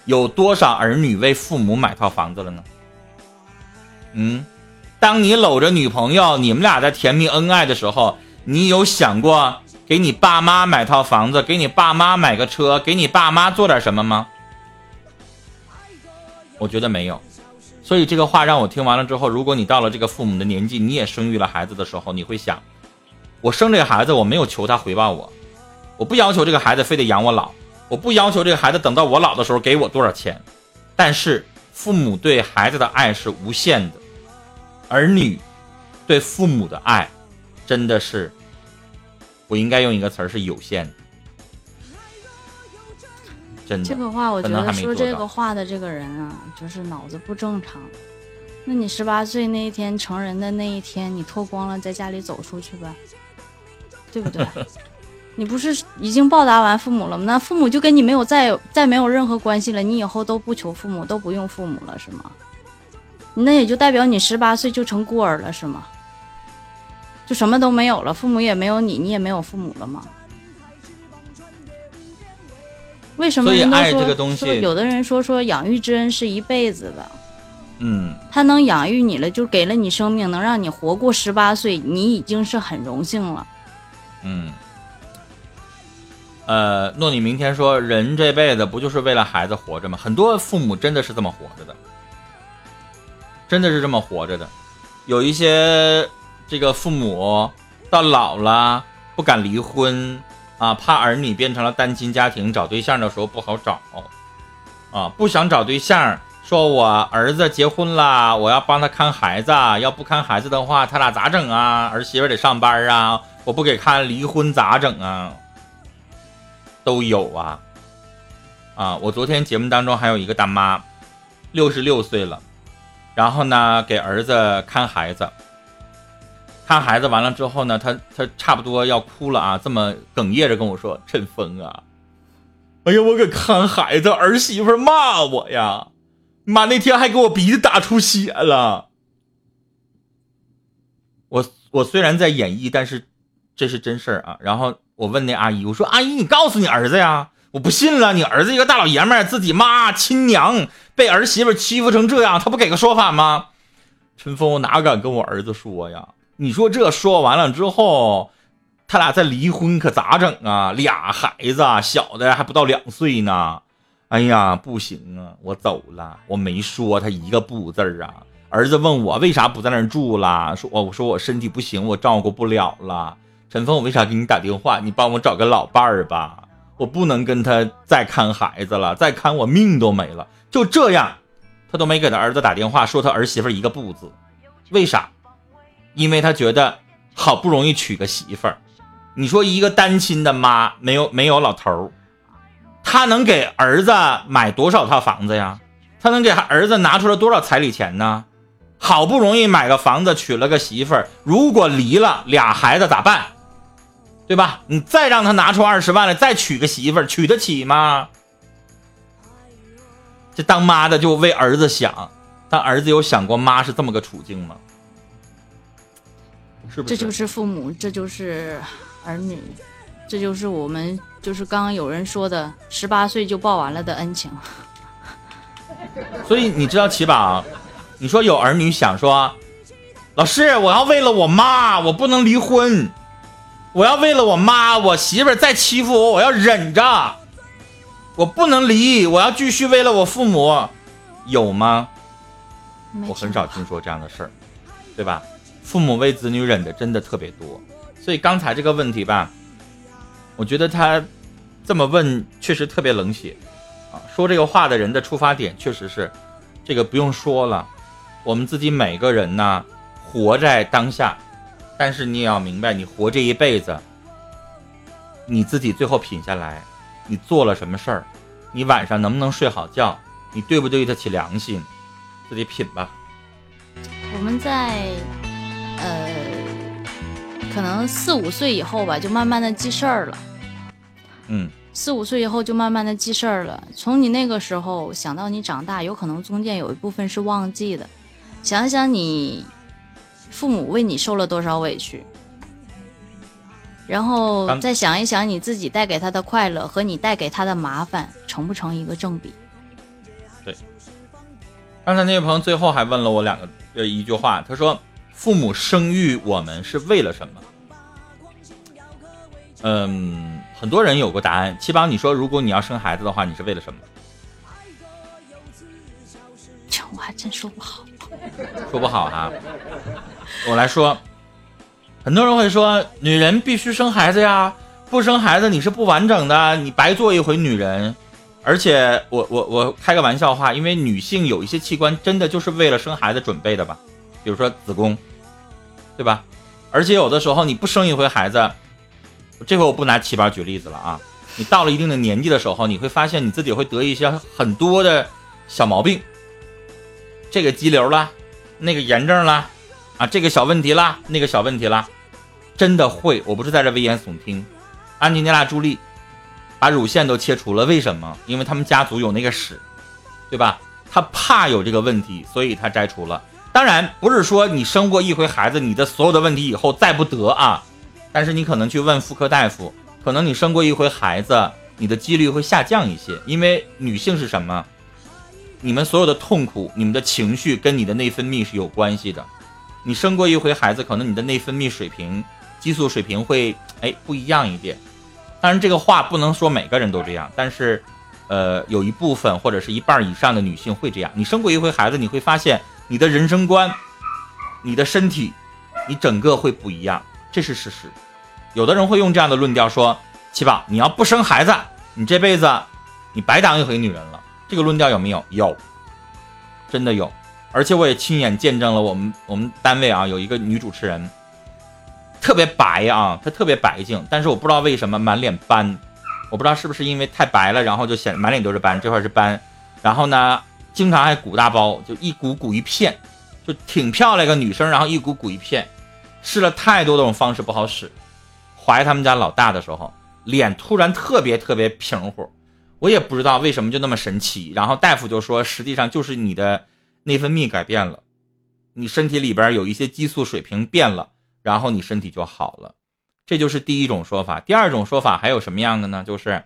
有多少儿女为父母买套房子了呢？嗯，当你搂着女朋友，你们俩在甜蜜恩爱的时候，你有想过给你爸妈买套房子，给你爸妈买个车，给你爸妈做点什么吗？我觉得没有，所以这个话让我听完了之后，如果你到了这个父母的年纪，你也生育了孩子的时候，你会想，我生这个孩子，我没有求他回报我，我不要求这个孩子非得养我老，我不要求这个孩子等到我老的时候给我多少钱，但是父母对孩子的爱是无限的，儿女对父母的爱真的是，我应该用一个词儿是有限的。这个话，我觉得说这个话的这个人啊，就是脑子不正常。那你十八岁那一天成人的那一天，你脱光了在家里走出去吧，对不对？你不是已经报答完父母了吗？那父母就跟你没有再再没有任何关系了，你以后都不求父母，都不用父母了，是吗？那也就代表你十八岁就成孤儿了，是吗？就什么都没有了，父母也没有你，你也没有父母了吗？为什么人都说有的人说说养育之恩是一辈子的，嗯，他能养育你了，就给了你生命，能让你活过十八岁，你已经是很荣幸了。嗯，呃，诺你明天说人这辈子不就是为了孩子活着吗？很多父母真的是这么活着的，真的是这么活着的。有一些这个父母到老了不敢离婚。啊，怕儿女变成了单亲家庭，找对象的时候不好找，啊，不想找对象，说我儿子结婚了，我要帮他看孩子，要不看孩子的话，他俩咋整啊？儿媳妇得上班啊，我不给看，离婚咋整啊？都有啊，啊，我昨天节目当中还有一个大妈，六十六岁了，然后呢，给儿子看孩子。看孩子完了之后呢，他他差不多要哭了啊，这么哽咽着跟我说：“陈峰啊，哎呀，我给看孩子，儿媳妇骂我呀，妈那天还给我鼻子打出血了。”我我虽然在演绎，但是这是真事儿啊。然后我问那阿姨，我说：“阿姨，你告诉你儿子呀，我不信了，你儿子一个大老爷们，自己妈亲娘被儿媳妇欺负成这样，他不给个说法吗？”陈峰，我哪敢跟我儿子说呀？你说这说完了之后，他俩再离婚可咋整啊？俩孩子，小的还不到两岁呢。哎呀，不行啊，我走了，我没说他一个不字儿啊。儿子问我为啥不在那儿住了，说我我说我身体不行，我照顾不了了。陈峰，我为啥给你打电话？你帮我找个老伴儿吧，我不能跟他再看孩子了，再看我命都没了。就这样，他都没给他儿子打电话，说他儿媳妇一个不字。为啥？因为他觉得好不容易娶个媳妇儿，你说一个单亲的妈没有没有老头儿，他能给儿子买多少套房子呀？他能给儿子拿出来多少彩礼钱呢？好不容易买个房子，娶了个媳妇儿，如果离了俩孩子咋办？对吧？你再让他拿出二十万来，再娶个媳妇儿，娶得起吗？这当妈的就为儿子想，但儿子有想过妈是这么个处境吗？是不是？这就是父母，这就是儿女，这就是我们，就是刚刚有人说的十八岁就报完了的恩情。所以你知道齐宝，你说有儿女想说，老师，我要为了我妈，我不能离婚，我要为了我妈，我媳妇儿再欺负我，我要忍着，我不能离，我要继续为了我父母，有吗？我很少听说这样的事儿，对吧？父母为子女忍的真的特别多，所以刚才这个问题吧，我觉得他这么问确实特别冷血啊。说这个话的人的出发点确实是，这个不用说了，我们自己每个人呢，活在当下，但是你也要明白，你活这一辈子，你自己最后品下来，你做了什么事儿，你晚上能不能睡好觉，你对不对得起良心，自己品吧。我们在。呃，可能四五岁以后吧，就慢慢的记事儿了。嗯，四五岁以后就慢慢的记事儿了。从你那个时候想到你长大，有可能中间有一部分是忘记的。想想你父母为你受了多少委屈，然后再想一想你自己带给他的快乐和你带给他的麻烦，成不成一个正比？对。刚才那位朋友最后还问了我两个呃一句话，他说。父母生育我们是为了什么？嗯，很多人有过答案。七宝，你说，如果你要生孩子的话，你是为了什么？这我还真说不好，说不好哈。我来说，很多人会说，女人必须生孩子呀，不生孩子你是不完整的，你白做一回女人。而且，我我我开个玩笑话，因为女性有一些器官真的就是为了生孩子准备的吧，比如说子宫。对吧？而且有的时候你不生一回孩子，这回我不拿七八举例子了啊。你到了一定的年纪的时候，你会发现你自己会得一些很多的小毛病，这个肌瘤啦，那个炎症啦，啊，这个小问题啦，那个小问题啦，真的会。我不是在这危言耸听。安吉丽娜·朱莉把乳腺都切除了，为什么？因为他们家族有那个史，对吧？她怕有这个问题，所以她摘除了。当然不是说你生过一回孩子，你的所有的问题以后再不得啊。但是你可能去问妇科大夫，可能你生过一回孩子，你的几率会下降一些。因为女性是什么？你们所有的痛苦、你们的情绪跟你的内分泌是有关系的。你生过一回孩子，可能你的内分泌水平、激素水平会哎不一样一点。当然这个话不能说每个人都这样，但是，呃，有一部分或者是一半以上的女性会这样。你生过一回孩子，你会发现。你的人生观，你的身体，你整个会不一样，这是事实。有的人会用这样的论调说：“七宝，你要不生孩子，你这辈子你白当一回女人了。”这个论调有没有？有，真的有。而且我也亲眼见证了我们我们单位啊有一个女主持人，特别白啊，她特别白净，但是我不知道为什么满脸斑，我不知道是不是因为太白了，然后就显满脸都是斑，这块是斑，然后呢？经常还鼓大包，就一鼓鼓一片，就挺漂亮一个女生，然后一鼓鼓一片，试了太多种方式不好使。怀他们家老大的时候，脸突然特别特别平乎，我也不知道为什么就那么神奇。然后大夫就说，实际上就是你的内分泌改变了，你身体里边有一些激素水平变了，然后你身体就好了。这就是第一种说法。第二种说法还有什么样的呢？就是。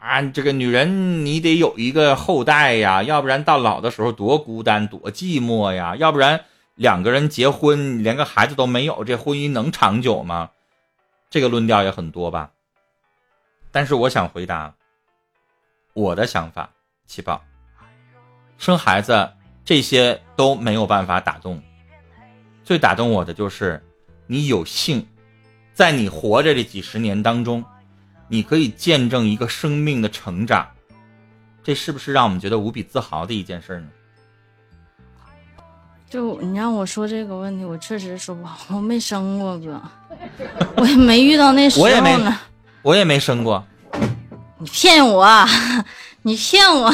啊，这个女人你得有一个后代呀，要不然到老的时候多孤单多寂寞呀，要不然两个人结婚连个孩子都没有，这婚姻能长久吗？这个论调也很多吧。但是我想回答我的想法，七宝，生孩子这些都没有办法打动，最打动我的就是你有幸在你活着这几十年当中，你可以见证一个生命的成长，这是不是让我们觉得无比自豪的一件事呢？就你让我说这个问题，我确实说不好，我没生过哥，我也没遇到那时候我也没呢。我也没生过，你骗我，你骗我，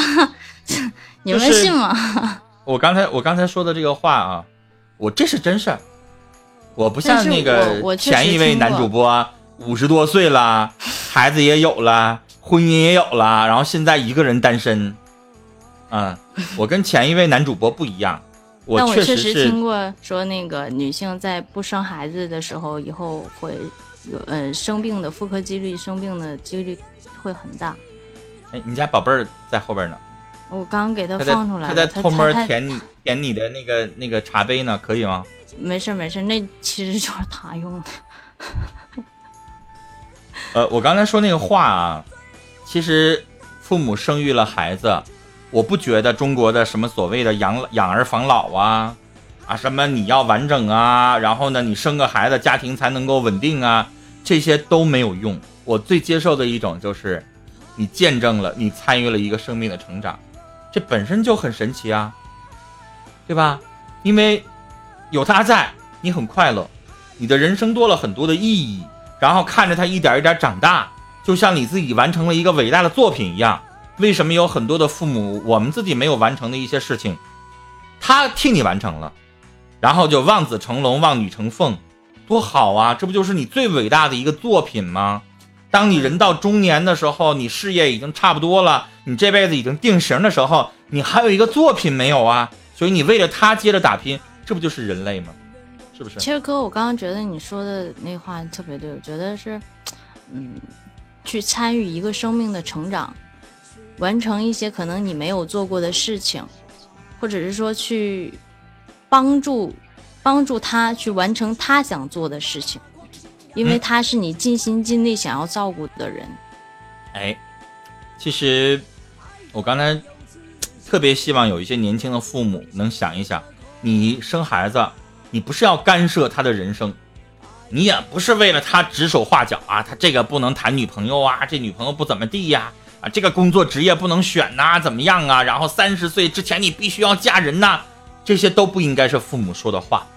你们就是信吗？我刚才我刚才说的这个话啊，我这是真事儿，我不像那个前一位男主播，五十多岁了，孩子也有了，婚姻也有了，然后现在一个人单身。嗯，我跟前一位男主播不一样，我 但我确实听过说，那个女性在不生孩子的时候，以后会有呃生病的妇科几率，生病的几率会很大。哎，你家宝贝儿在后边呢，我刚给他放出来，他在偷摸舔你舔你的那个那个茶杯呢，可以吗？没事没事，那其实就是他用的。呃，我刚才说那个话啊，其实父母生育了孩子，我不觉得中国的什么所谓的养养儿防老啊，啊什么你要完整啊，然后呢你生个孩子家庭才能够稳定啊，这些都没有用。我最接受的一种就是，你见证了你参与了一个生命的成长，这本身就很神奇啊，对吧？因为有他在，你很快乐，你的人生多了很多的意义。然后看着他一点一点长大，就像你自己完成了一个伟大的作品一样。为什么有很多的父母，我们自己没有完成的一些事情，他替你完成了，然后就望子成龙，望女成凤，多好啊！这不就是你最伟大的一个作品吗？当你人到中年的时候，你事业已经差不多了，你这辈子已经定型的时候，你还有一个作品没有啊？所以你为了他接着打拼，这不就是人类吗？是不是？其实哥，我刚刚觉得你说的那话特别对，我觉得是，嗯，去参与一个生命的成长，完成一些可能你没有做过的事情，或者是说去帮助帮助他去完成他想做的事情，因为嗯他是你尽心尽力想要照顾的人。哎，其实我刚才特别希望有一些年轻的父母能想一想，你生孩子，你不是要干涉他的人生，你也不是为了他指手画脚啊，他这个不能谈女朋友啊，这女朋友不怎么地呀，啊，这个工作职业不能选呐、怎么样啊？然后三十岁之前你必须要嫁人呐、这些都不应该是父母说的话。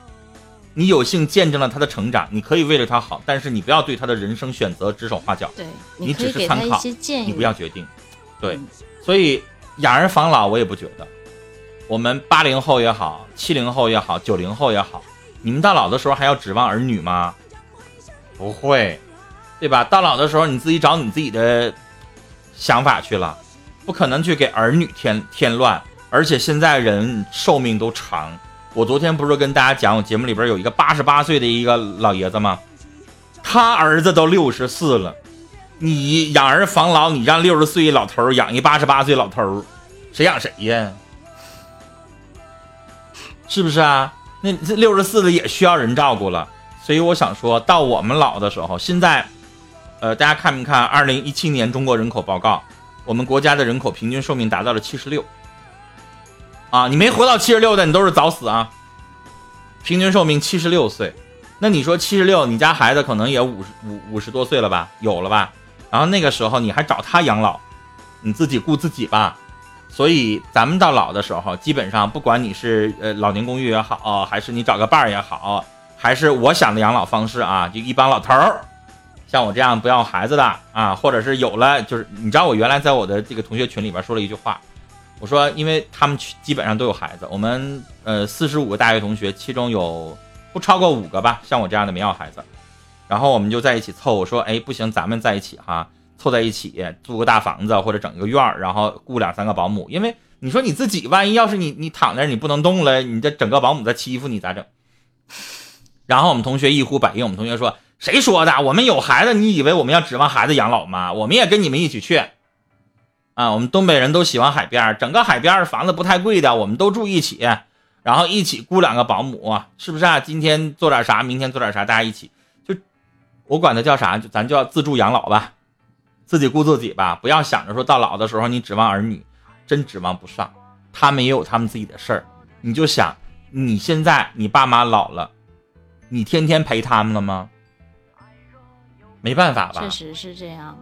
你有幸见证了他的成长，你可以为了他好，但是你不要对他的人生选择指手画脚。对，你只是参考。你不要决定。对嗯，所以养儿防老我也不觉得。我们八零后也好，七零后也好，九零后也好，你们到老的时候还要指望儿女吗？不会，对吧？到老的时候你自己找你自己的想法去了，不可能去给儿女添添乱。而且现在人寿命都长，我昨天不是跟大家讲，我节目里边有一个八十八岁的一个老爷子吗？他儿子都六十四了。你养儿防老，你让六十岁老头养一八十八岁老头，谁养谁呀？是不是啊？那这六十四的也需要人照顾了。所以我想说到我们老的时候，现在，呃，大家看没看二零一七年中国人口报告？我们国家的人口平均寿命达到了七十六。啊，你没活到七十六的，你都是早死啊。平均寿命七十六岁，那你说七十六，你家孩子可能也五十五五十多岁了吧？有了吧？然后那个时候你还找他养老，你自己顾自己吧。所以咱们到老的时候，基本上不管你是呃老年公寓也好，还是你找个伴儿也好，还是我想的养老方式啊，就一帮老头儿，像我这样不要孩子的啊，或者是有了，就是你知道我原来在我的这个同学群里边说了一句话，我说因为他们基本上都有孩子，我们呃四十五个大学同学，其中有不超过五个吧，像我这样的没要孩子，然后我们就在一起凑，我说哎不行，咱们在一起哈。凑在一起租个大房子或者整一个院儿，然后雇两三个保姆。因为你说你自己万一要是你你躺那儿你不能动了，你这整个保姆在欺负你咋整？然后我们同学一呼百应，我们同学说谁说的？我们有孩子，你以为我们要指望孩子养老吗？我们也跟你们一起去。啊，我们东北人都喜欢海边，整个海边房子不太贵的，我们都住一起。然后一起雇两个保姆，是不是啊？今天做点啥，明天做点啥，大家一起就，我管它叫啥，就咱叫自助养老吧，自己顾自己吧，不要想着说到老的时候你指望儿女，真指望不上，他们也有他们自己的事儿，你就想你现在你爸妈老了，你天天陪他们了吗？没办法吧？确实是这样，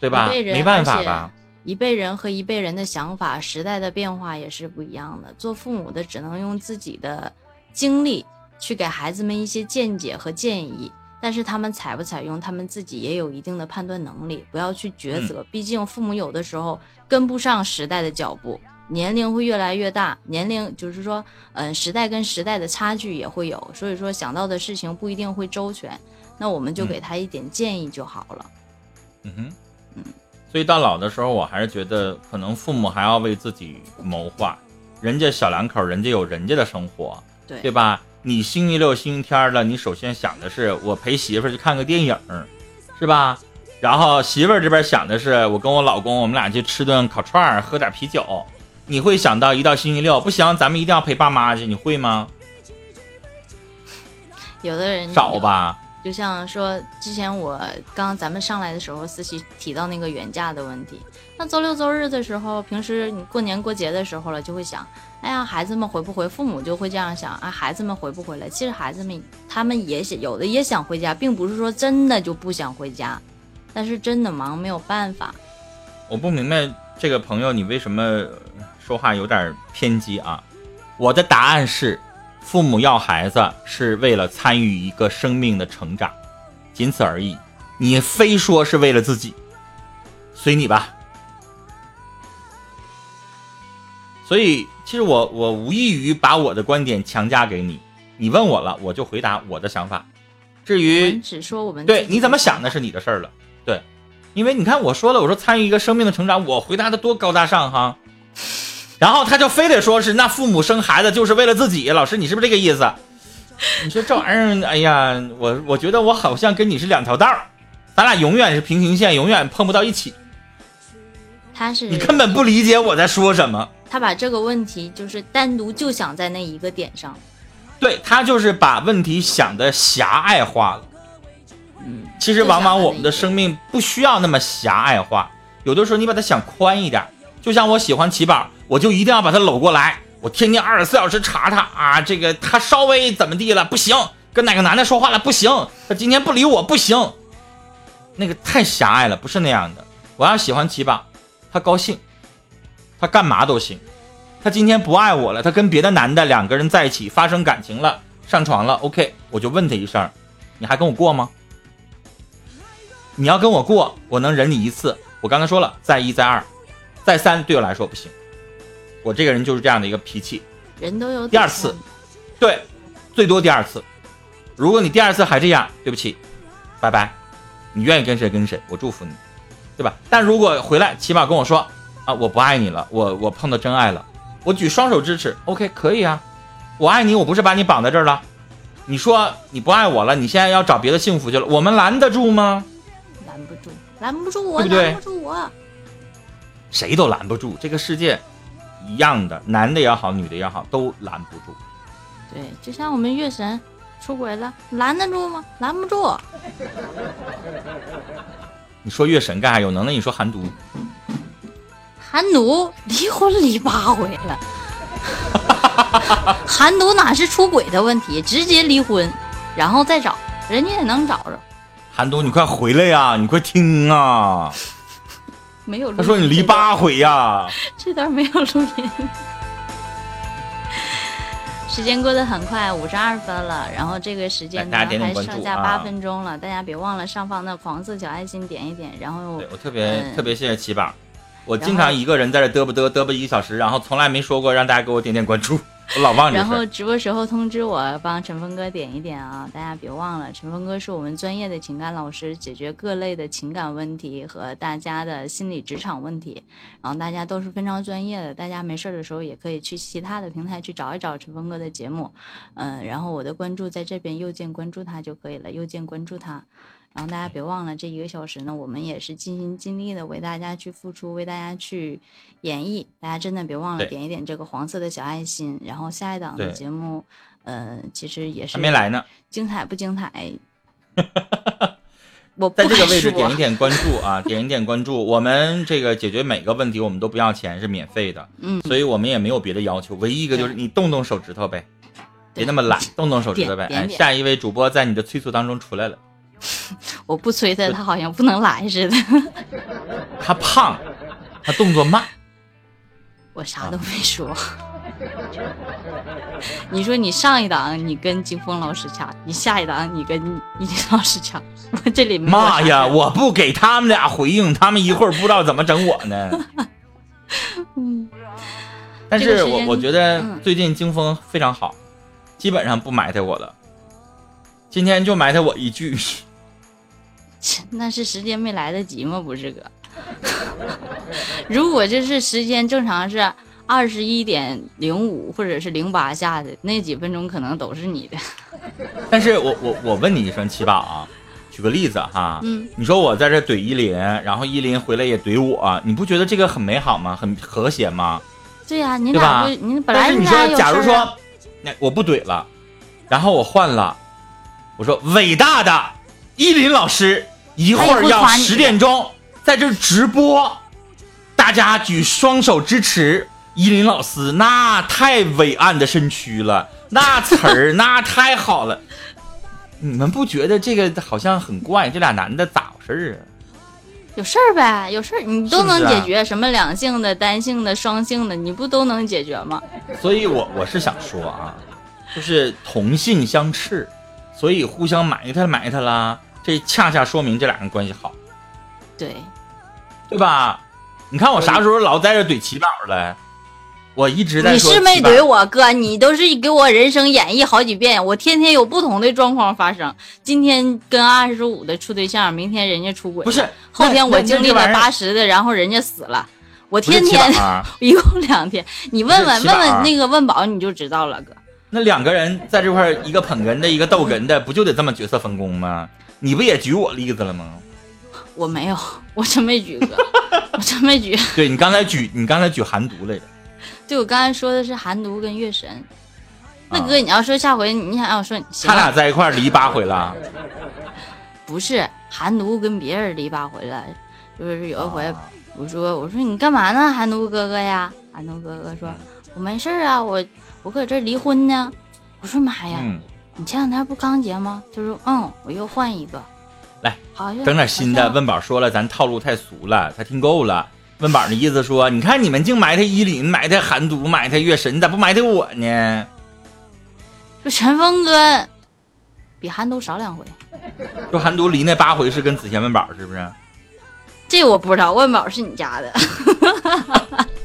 对吧？没办法吧？一辈人和一辈人的想法、时代的变化也是不一样的。做父母的只能用自己的经历去给孩子们一些见解和建议，但是他们采不采用，他们自己也有一定的判断能力。不要去抉择，毕竟父母有的时候跟不上时代的脚步，年龄会越来越大，年龄就是说，嗯，时代跟时代的差距也会有，所以说想到的事情不一定会周全。那我们就给他一点建议就好了。嗯哼，嗯，所以到老的时候，我还是觉得可能父母还要为自己谋划。人家小两口，人家有人家的生活，对对吧？你星期六、星期天了，你首先想的是我陪媳妇去看个电影，是吧？然后媳妇儿这边想的是我跟我老公，我们俩去吃顿烤串，喝点啤酒。你会想到一到星期六不行，咱们一定要陪爸妈去，你会吗？有的人少吧。就像说之前我刚刚咱们上来的时候，思琪提到那个原价的问题。那周六周日的时候，平时你过年过节的时候了，就会想，哎呀，孩子们回不回？父母就会这样想啊，孩子们回不回来？其实孩子们他们也想，有的也想回家，并不是说真的就不想回家，但是真的忙没有办法。我不明白这个朋友你为什么说话有点偏激啊？我的答案是。父母要孩子是为了参与一个生命的成长，仅此而已。你非说是为了自己，随你吧。所以，其实我我无异于把我的观点强加给你。你问我了，我就回答我的想法。至于只说我们对你怎么想那是你的事儿了。对，因为你看我说了，我说参与一个生命的成长，我回答的多高大上哈。然后他就非得说是那父母生孩子就是为了自己，老师你是不是这个意思？你说这玩意儿，哎呀，我我觉得我好像跟你是两条道儿，咱俩永远是平行线，永远碰不到一起。他是你根本不理解我在说什么。他把这个问题就是单独就想在那一个点上，对他就是把问题想的狭隘化了。嗯，其实往往我们的生命不需要那么狭隘化，有的时候你把它想宽一点。就像我喜欢齐宝，我就一定要把他搂过来，我天天二十四小时查他啊，这个他稍微怎么地了不行，跟哪个男的说话了不行，他今天不理我不行，那个太狭隘了，不是那样的。我要喜欢齐宝，他高兴，他干嘛都行，他今天不爱我了，他跟别的男的两个人在一起发生感情了，上床了，OK，我就问他一声，你还跟我过吗？你要跟我过，我能忍你一次，我刚才说了，再一再二。再三对我来说不行，我这个人就是这样的一个脾气。人都有第二次，对，最多第二次。如果你第二次还这样，对不起，拜拜。你愿意跟谁跟谁，我祝福你，对吧？但如果回来起码跟我说啊，我不爱你了，我我碰到真爱了，我举双手支持，OK，可以啊。我爱你，我不是把你绑在这儿了。你说你不爱我了，你现在要找别的幸福去了，我们拦得住吗？拦不住，拦不住我，拦不住我。谁都拦不住，这个世界一样的，男的也好，女的也好，都拦不住。对，就像我们月神出轨了，拦得住吗？拦不住。你说月神干啥？有能耐你说韩毒。韩奴离婚离八回了，韩毒哪是出轨的问题，直接离婚，然后再找，人家也能找着。韩毒，你快回来呀！你快听啊！没有。他说你离八回呀。这段没有录音。时间过得很快，五十二分了。然后这个时间呢，还剩下八分钟了。大家别忘了上方的黄色小爱心点一点。然后我特别特别谢谢七宝，我经常一个人在这嘚啵嘚嘚啵一个小时，然后从来没说过让大家给我点点关注。我 老忘然后直播时候通知我，帮陈峰哥点一点啊！大家别忘了，陈峰哥是我们专业的情感老师，解决各类的情感问题和大家的心理职场问题。然后大家都是非常专业的，大家没事的时候也可以去其他的平台去找一找陈峰哥的节目。嗯，然后我的关注在这边右键关注他就可以了，右键关注他。然后大家别忘了，这一个小时呢，我们也是尽心尽力的为大家去付出，为大家去演绎。大家真的别忘了点一点这个黄色的小爱心。然后下一档的节目，呃，其实也是还没来呢，精彩不精彩？我在这个位置点一点关注啊，点一点关注。我们这个解决每个问题，我们都不要钱，是免费的，嗯，所以我们也没有别的要求，唯一一个就是你动动手指头呗，别那么懒，动动手指头呗。哎，下一位主播在你的催促当中出来了，我不催他，他好像不能来似的。他胖，他动作慢，我啥都没说。你说你上一档你跟金峰老师掐，你下一档你跟依林老师掐，我这里没妈呀！我不给他们俩回应，他们一会儿不知道怎么整我呢。嗯，但是这个我我觉得嗯最近金峰非常好，基本上不埋汰我了。今天就埋汰我一句，切 那是时间没来得及吗？不是哥。如果这是时间正常是二十一点零五或者是零八下的那几分钟，可能都是你的。但是我我我问你一声七宝啊，举个例子哈，嗯，你说我在这怼依林，然后依林回来也怼我，你不觉得这个很美好吗？很和谐吗？对呀、你俩不，你本来你说，假如说，那我不怼了，然后我换了，我说伟大的依林老师一会儿要十点钟在这儿直播，大家举双手支持依林老师，那太伟岸的身躯了，那词儿那太好了。你们不觉得这个好像很怪？这俩男的咋回事儿啊？有事儿呗，有事儿你都能解决，什么两性的、单性的、双性的，你不都能解决吗？所以我我是想说啊，就是同性相斥，所以互相埋汰埋汰啦，这恰恰说明这俩人关系好，对，对吧？你看我啥时候老在这怼齐宝了？我一直在你是没怼我哥，你都是给我人生演绎好几遍，我天天有不同的状况发生。今天跟二十五的处对象，明天人家出轨，不是后天我经历了八十的，然后人家死了，我天天 一共两天，你问问问问那个问宝你就知道了，哥。那两个人在这块儿，一个捧哏的，一个逗哏的，不就得这么角色分工吗？你不也举我例子了吗？我没有，我真没举过，我真没举。对你刚才举，你刚才举寒毒来着。对我刚才说的是寒毒跟月神。那啊哥，你要说下回你想要说，行他俩在一块儿离八回了，不是寒毒跟别人离八回了，就是有一回啊我说我说你干嘛呢，寒毒哥哥呀？寒毒哥哥说，我没事儿啊，我我搁这离婚呢。我说妈呀，嗯，你前两天不刚结吗？他说嗯，我又换一个。来，好整点新的。问宝说了，咱套路太俗了，他听够了。问宝的意思说，你看你们净埋汰依林，埋汰韩都，埋汰月神，你咋不埋汰我呢？说陈峰哥比韩都少两回，说韩都离那八回是跟子贤问宝是不是？这我不知道。问宝是你家的，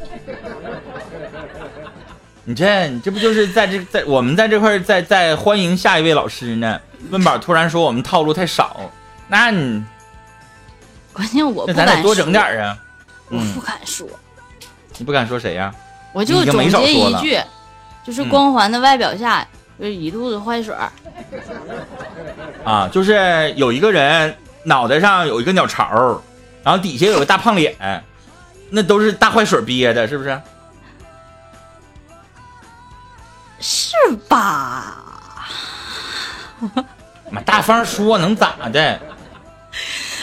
你这你这不就是在这在我们在这块儿在在欢迎下一位老师呢？温宝突然说我们套路太少，那你关键我那不敢咱得多整说点儿啊！我嗯不敢说，你不敢说谁呀、我就你已经没总结一句，就是嗯光环的外表下，就是一肚子坏水儿。啊，就是有一个人脑袋上有一个鸟巢，然后底下有个大胖脸，那都是大坏水憋的，是不是？是吧？妈大方说能咋的？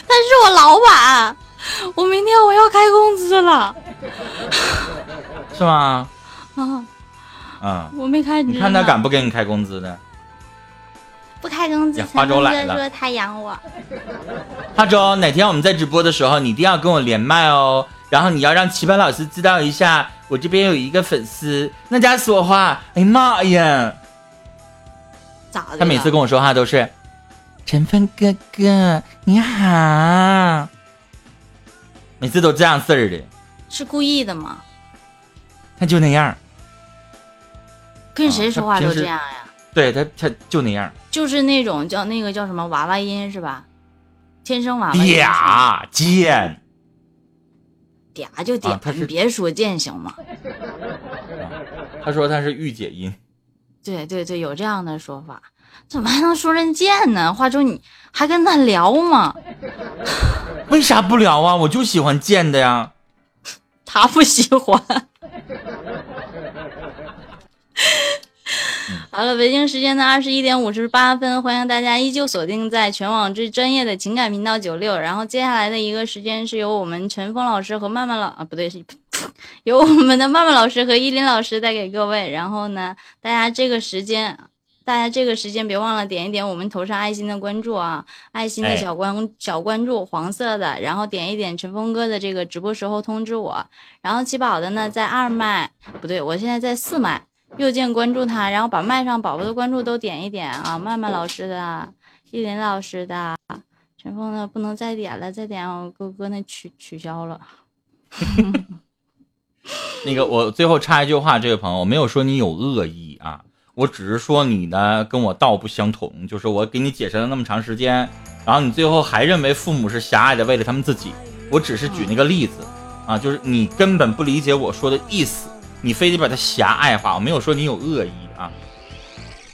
但是我老板，我明天我要开工资了是吗？啊！啊、我没开，你看他敢不给你开工资的？不开工资？呀花粥来了说他养我，花粥，哪天我们在直播的时候，你一定要跟我连麦哦。然后你要让齐凡老师知道一下，我这边有一个粉丝，那家说话，哎呀妈呀！咋的？他每次跟我说话都是“陈峰哥哥你好”，每次都这样式儿的，是故意的吗？他就那样。跟谁说话都这样呀？对他，他就那样。就是那种叫那个叫什么娃娃音是吧？天生娃娃音贱，嗲就嗲，啊你别说贱行吗？他说他是御姐音。对对对，有这样的说法。怎么还能说人贱呢？话说你还跟他聊吗？为啥不聊啊？我就喜欢贱的呀。他不喜欢。好了，北京时间的二十一点五十八分，欢迎大家依旧锁定在全网最专业的情感频道九六。然后接下来的一个时间是由我们陈峰老师和曼曼老啊不对，是 由我们的曼曼老师和依林老师带给各位。然后呢，大家这个时间，大家这个时间别忘了点一点我们头上爱心的关注啊，爱心的小关、小关注，黄色的，然后点一点陈峰哥的这个直播时候通知我。然后七宝的呢，在二麦不对，我现在在四麦。右键关注他，然后把麦上宝宝的关注都点一点啊！曼曼老师的、依林老师的、陈峰的不能再点了，再点我哥哥那取取消了。那个，我最后插一句话，这位朋友，我没有说你有恶意啊，我只是说你呢跟我道不相同，就是我给你解释了那么长时间，然后你最后还认为父母是狭隘的，为了他们自己。我只是举那个例子啊，就是你根本不理解我说的意思。你非得把它狭隘化，我没有说你有恶意啊。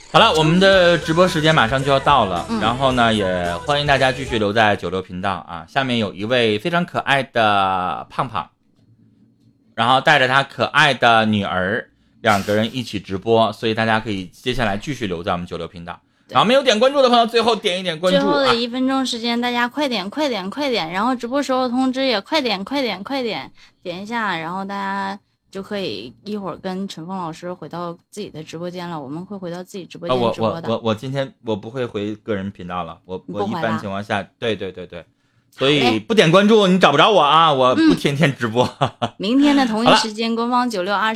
好了，我们的直播时间马上就要到了，然后呢，也欢迎大家继续留在九六频道啊。下面有一位非常可爱的胖胖，然后带着他可爱的女儿，两个人一起直播，所以大家可以接下来继续留在我们九六频道。然后没有点关注的朋友，最后点一点关注。最后的一分钟时间，大家快点快点快点，然后直播时候通知也快点快点快点点一下，然后大家。就可以一会儿跟陈峰老师回到自己的直播间了。我们会回到自己直播间直播的。我我我我今天我不会回个人频道了。我我一般情况下，对对对对，所以不点关注你找不着我啊！我不天天直播。明天的同一时间，官方九六二。